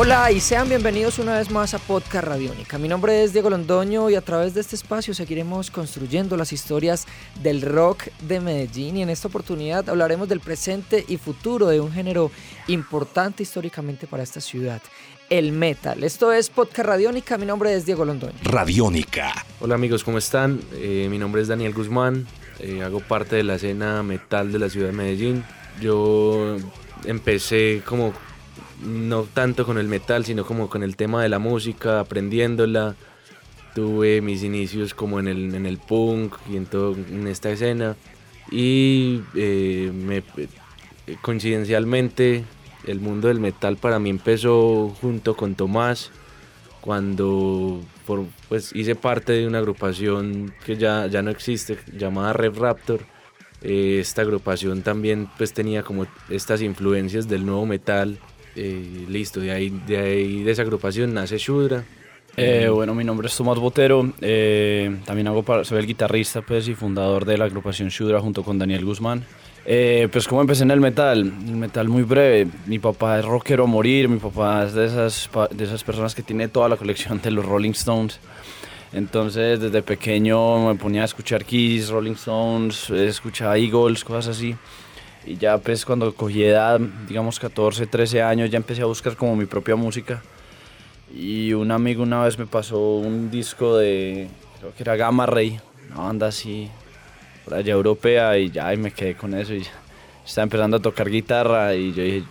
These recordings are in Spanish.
Hola y sean bienvenidos una vez más a Podcast Radiónica. Mi nombre es Diego Londoño y a través de este espacio seguiremos construyendo las historias del rock de Medellín y en esta oportunidad hablaremos del presente y futuro de un género importante históricamente para esta ciudad, el metal. Esto es Podcast Radiónica, mi nombre es Diego Londoño. Radiónica. Hola amigos, ¿cómo están? Eh, mi nombre es Daniel Guzmán, eh, hago parte de la escena metal de la ciudad de Medellín. Yo empecé como no tanto con el metal, sino como con el tema de la música, aprendiéndola. Tuve mis inicios como en el, en el punk y en, todo, en esta escena. Y eh, me, coincidencialmente el mundo del metal para mí empezó junto con Tomás cuando por, pues, hice parte de una agrupación que ya, ya no existe llamada Red Raptor. Eh, esta agrupación también pues tenía como estas influencias del nuevo metal eh, listo, de ahí, de ahí de esa agrupación nace Shudra. Eh, bueno, mi nombre es Tomás Botero, eh, también hago soy el guitarrista pues, y fundador de la agrupación Shudra junto con Daniel Guzmán. pues como empecé en el metal, el metal muy breve, mi papá es rockero a morir, mi papá es de esas, de esas personas que tiene toda la colección de los Rolling Stones. Entonces desde pequeño me ponía a escuchar Kiss, Rolling Stones, escuchaba Eagles, cosas así. Y ya pues cuando cogí edad, digamos 14, 13 años, ya empecé a buscar como mi propia música. Y un amigo una vez me pasó un disco de, creo que era Gamma Ray, una banda así, por allá europea, y ya y me quedé con eso. Y estaba empezando a tocar guitarra y yo dije,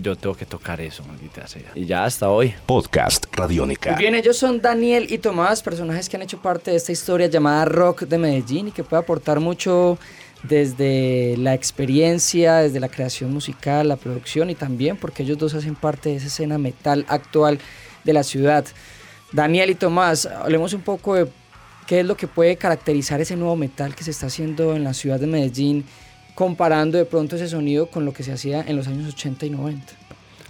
yo tengo que tocar eso, maldita sea. Y ya hasta hoy. Podcast Radiónica. Muy bien, ellos son Daniel y Tomás, personajes que han hecho parte de esta historia llamada Rock de Medellín y que puede aportar mucho desde la experiencia, desde la creación musical, la producción y también porque ellos dos hacen parte de esa escena metal actual de la ciudad. Daniel y Tomás, hablemos un poco de qué es lo que puede caracterizar ese nuevo metal que se está haciendo en la ciudad de Medellín, comparando de pronto ese sonido con lo que se hacía en los años 80 y 90.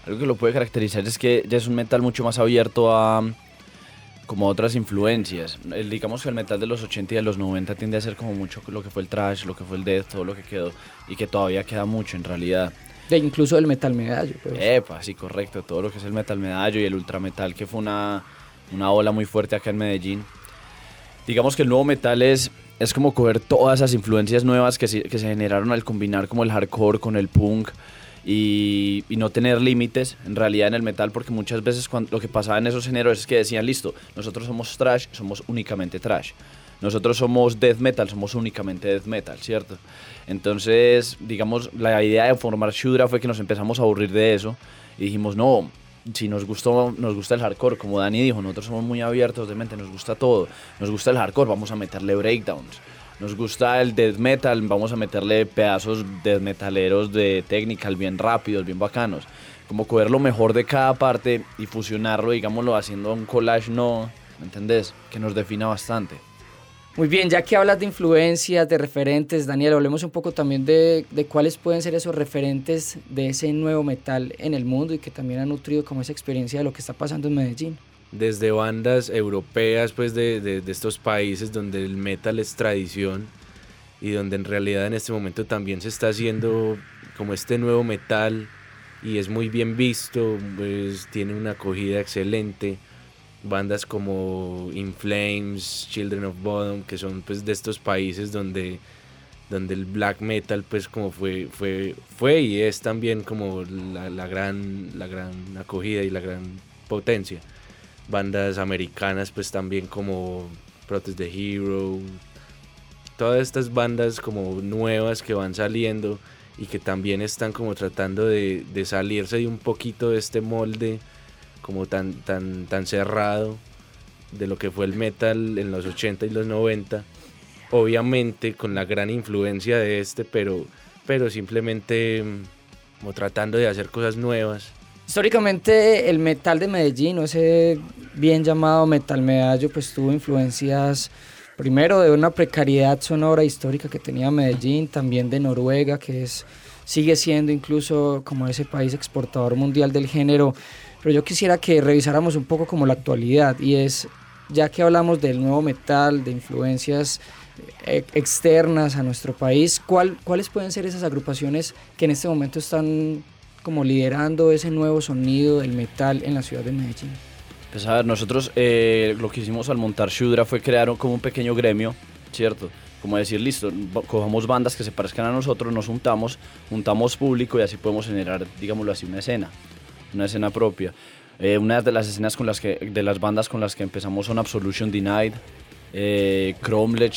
Algo que lo puede caracterizar es que ya es un metal mucho más abierto a, como otras influencias. El, digamos que el metal de los 80 y de los 90 tiende a ser como mucho lo que fue el trash, lo que fue el death, todo lo que quedó y que todavía queda mucho en realidad. De incluso el metal medallo. Pues. Epa, sí, correcto. Todo lo que es el metal medallo y el ultra metal, que fue una, una ola muy fuerte acá en Medellín. Digamos que el nuevo metal es, es como coger todas esas influencias nuevas que que se generaron al combinar como el hardcore con el punk, y, no tener límites en realidad en el metal porque muchas veces cuando, lo que pasaba en esos géneros es que decían listo, nosotros somos trash, somos únicamente trash. Nosotros somos death metal, somos únicamente death metal, ¿cierto? Entonces, digamos, la idea de formar Shudra fue que nos empezamos a aburrir de eso y dijimos, no, si nos gustó, nos gusta el hardcore, como Dani dijo, nosotros somos muy abiertos de mente, nos gusta todo, nos gusta el hardcore, vamos a meterle breakdowns nos gusta el death metal, vamos a meterle pedazos death metaleros de technical bien rápidos, bien bacanos. Como coger lo mejor de cada parte y fusionarlo, digámoslo, haciendo un collage no, ¿me entendés? Que nos defina bastante. Muy bien, ya que hablas de influencias, de referentes, Daniel, hablemos un poco también de, de, cuáles pueden ser esos referentes de ese nuevo metal en el mundo y que también han nutrido como esa experiencia de lo que está pasando en Medellín desde bandas europeas pues de, de, estos países donde el metal es tradición y donde en realidad en este momento también se está haciendo como este nuevo metal y es muy bien visto, pues tiene una acogida excelente. Bandas como In Flames, Children of Bodom, que son pues de estos países donde, donde el black metal pues como fue, fue, fue y es también como la, la gran, la gran acogida y la gran potencia bandas americanas pues también como Protest the Hero, todas estas bandas como nuevas que van saliendo y que también están como tratando de, salirse de un poquito de este molde como tan, tan, tan cerrado de lo que fue el metal en los 80 y los 90, obviamente con la gran influencia de este, pero, pero simplemente mm, como tratando de hacer cosas nuevas Históricamente el metal de Medellín, ese bien llamado metal medallo, pues tuvo influencias primero de una precariedad sonora histórica que tenía Medellín, también de Noruega, que es, sigue siendo incluso como ese país exportador mundial del género. Pero yo quisiera que revisáramos un poco como la actualidad y es ya que hablamos del nuevo metal, de influencias eh, externas a nuestro país, ¿cuál, ¿cuáles pueden ser esas agrupaciones que en este momento están como liderando ese nuevo sonido del metal en la ciudad de Medellín? Pues a ver, nosotros eh, lo que hicimos al montar Shudra fue crear como un pequeño gremio, ¿cierto? Como decir, listo, cojamos bandas que se parezcan a nosotros, nos juntamos, juntamos público y así podemos generar, digámoslo así, una escena, una escena propia. Eh, una de las escenas con las que, de las bandas con las que empezamos son Absolution Denied, eh,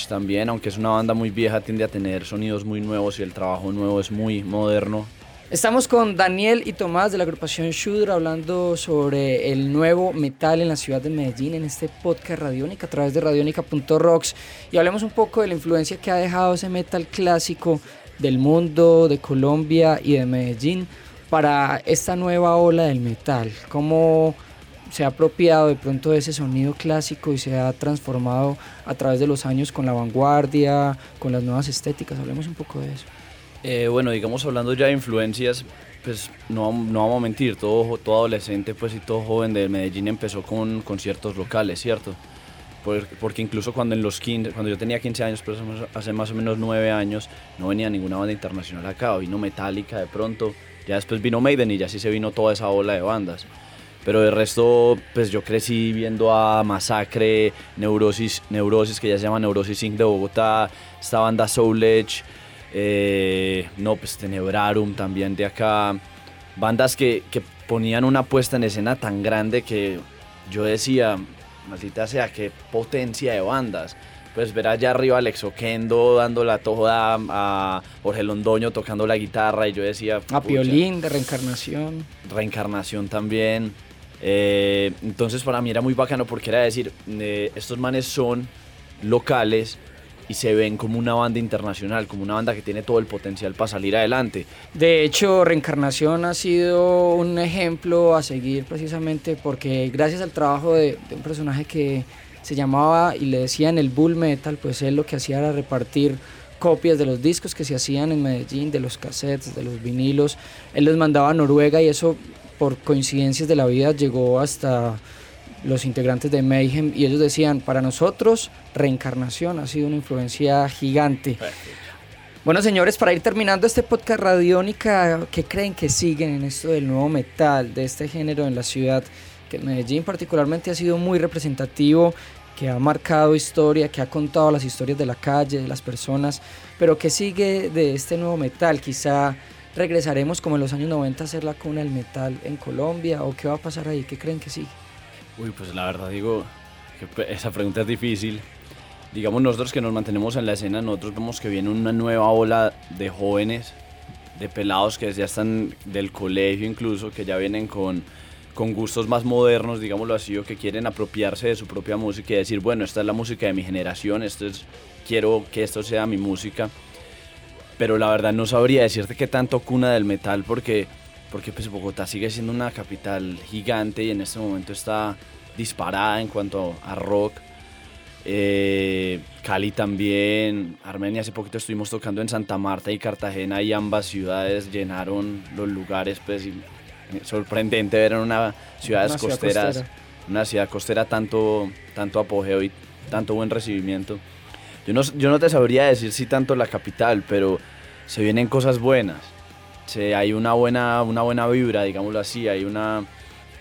también, aunque es una banda muy vieja, tiende a tener sonidos muy nuevos y el trabajo nuevo es muy moderno. Estamos con Daniel y Tomás de la agrupación Shudra hablando sobre el nuevo metal en la ciudad de Medellín en este podcast Radiónica a través de radionica.rocks y hablemos un poco de la influencia que ha dejado ese metal clásico del mundo, de Colombia y de Medellín para esta nueva ola del metal. Cómo se ha apropiado de pronto de ese sonido clásico y se ha transformado a través de los años con la vanguardia, con las nuevas estéticas. Hablemos un poco de eso. Eh, bueno, digamos hablando ya de influencias, pues no, no vamos a mentir, todo, todo adolescente pues y todo joven de Medellín empezó con conciertos locales, ¿cierto? Porque incluso cuando, en los 15, cuando yo tenía 15 años, pero hace más o menos 9 años, no venía ninguna banda internacional acá, vino Metallica de pronto, ya después vino Maiden y ya sí se vino toda esa ola de bandas. Pero de resto, pues yo crecí viendo a Masacre, Neurosis, Neurosis que ya se llama Neurosis Inc. de Bogotá, esta banda Soul eh, no, pues Tenebrarum también de acá, bandas que, que, ponían una puesta en escena tan grande que yo decía, maldita sea, qué potencia de bandas. Pues ver allá arriba a Alex Oquendo dando la toda, a Jorge Londoño tocando la guitarra y yo decía... A Piolín de Reencarnación. Reencarnación también. Eh, entonces para mí era muy bacano porque era decir, eh, estos manes son locales, y se ven como una banda internacional, como una banda que tiene todo el potencial para salir adelante. De hecho, Reencarnación ha sido un ejemplo a seguir precisamente porque gracias al trabajo de, un personaje que se llamaba y le decían el Bull Metal, pues él lo que hacía era repartir copias de los discos que se hacían en Medellín, de los cassettes, de los vinilos. Él los mandaba a Noruega y eso por coincidencias de la vida llegó hasta los integrantes de Mayhem y ellos decían, para nosotros reencarnación ha sido una influencia gigante. Bueno, señores, para ir terminando este podcast radiónica, ¿qué creen que siguen en esto del nuevo metal, de este género en la ciudad? Que Medellín particularmente ha sido muy representativo, que ha marcado historia, que ha contado las historias de la calle, de las personas, pero ¿qué sigue de este nuevo metal? Quizá regresaremos como en los años 90 a ser la cuna del metal en Colombia, o qué va a pasar ahí, ¿qué creen que sigue? Uy, pues la verdad digo que esa pregunta es difícil. Digamos nosotros que nos mantenemos en la escena, nosotros vemos que viene una nueva ola de jóvenes, de pelados que ya están del colegio incluso, que ya vienen con, con gustos más modernos, digámoslo así, o que quieren apropiarse de su propia música y decir, bueno, esta es la música de mi generación, esto es, quiero que esto sea mi música. Pero la verdad no sabría decirte qué tanto cuna del metal porque porque pues Bogotá sigue siendo una capital gigante y en este momento está disparada en cuanto a rock. Eh, Cali también, Armenia hace poquito estuvimos tocando en Santa Marta y Cartagena y ambas ciudades llenaron los lugares, pues sorprendente ver en una ciudad costera, una ciudad costera tanto, tanto apogeo y tanto buen recibimiento. Yo no, yo no te sabría decir si tanto la capital, pero se vienen cosas buenas Sí, hay una buena, una buena vibra, digámoslo así, hay, una,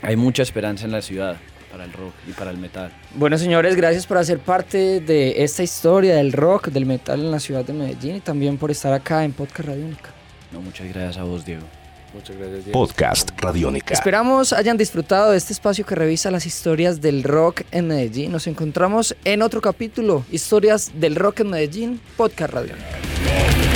hay mucha esperanza en la ciudad para el rock y para el metal. Bueno, señores, gracias por hacer parte de esta historia del rock, del metal en la ciudad de Medellín y también por estar acá en Podcast Radiónica. No, muchas gracias a vos, Diego. Muchas gracias, Diego. Podcast Radiónica. Esperamos hayan disfrutado de este espacio que revisa las historias del rock en Medellín. Nos encontramos en otro capítulo, Historias del Rock en Medellín, Podcast Radiónica.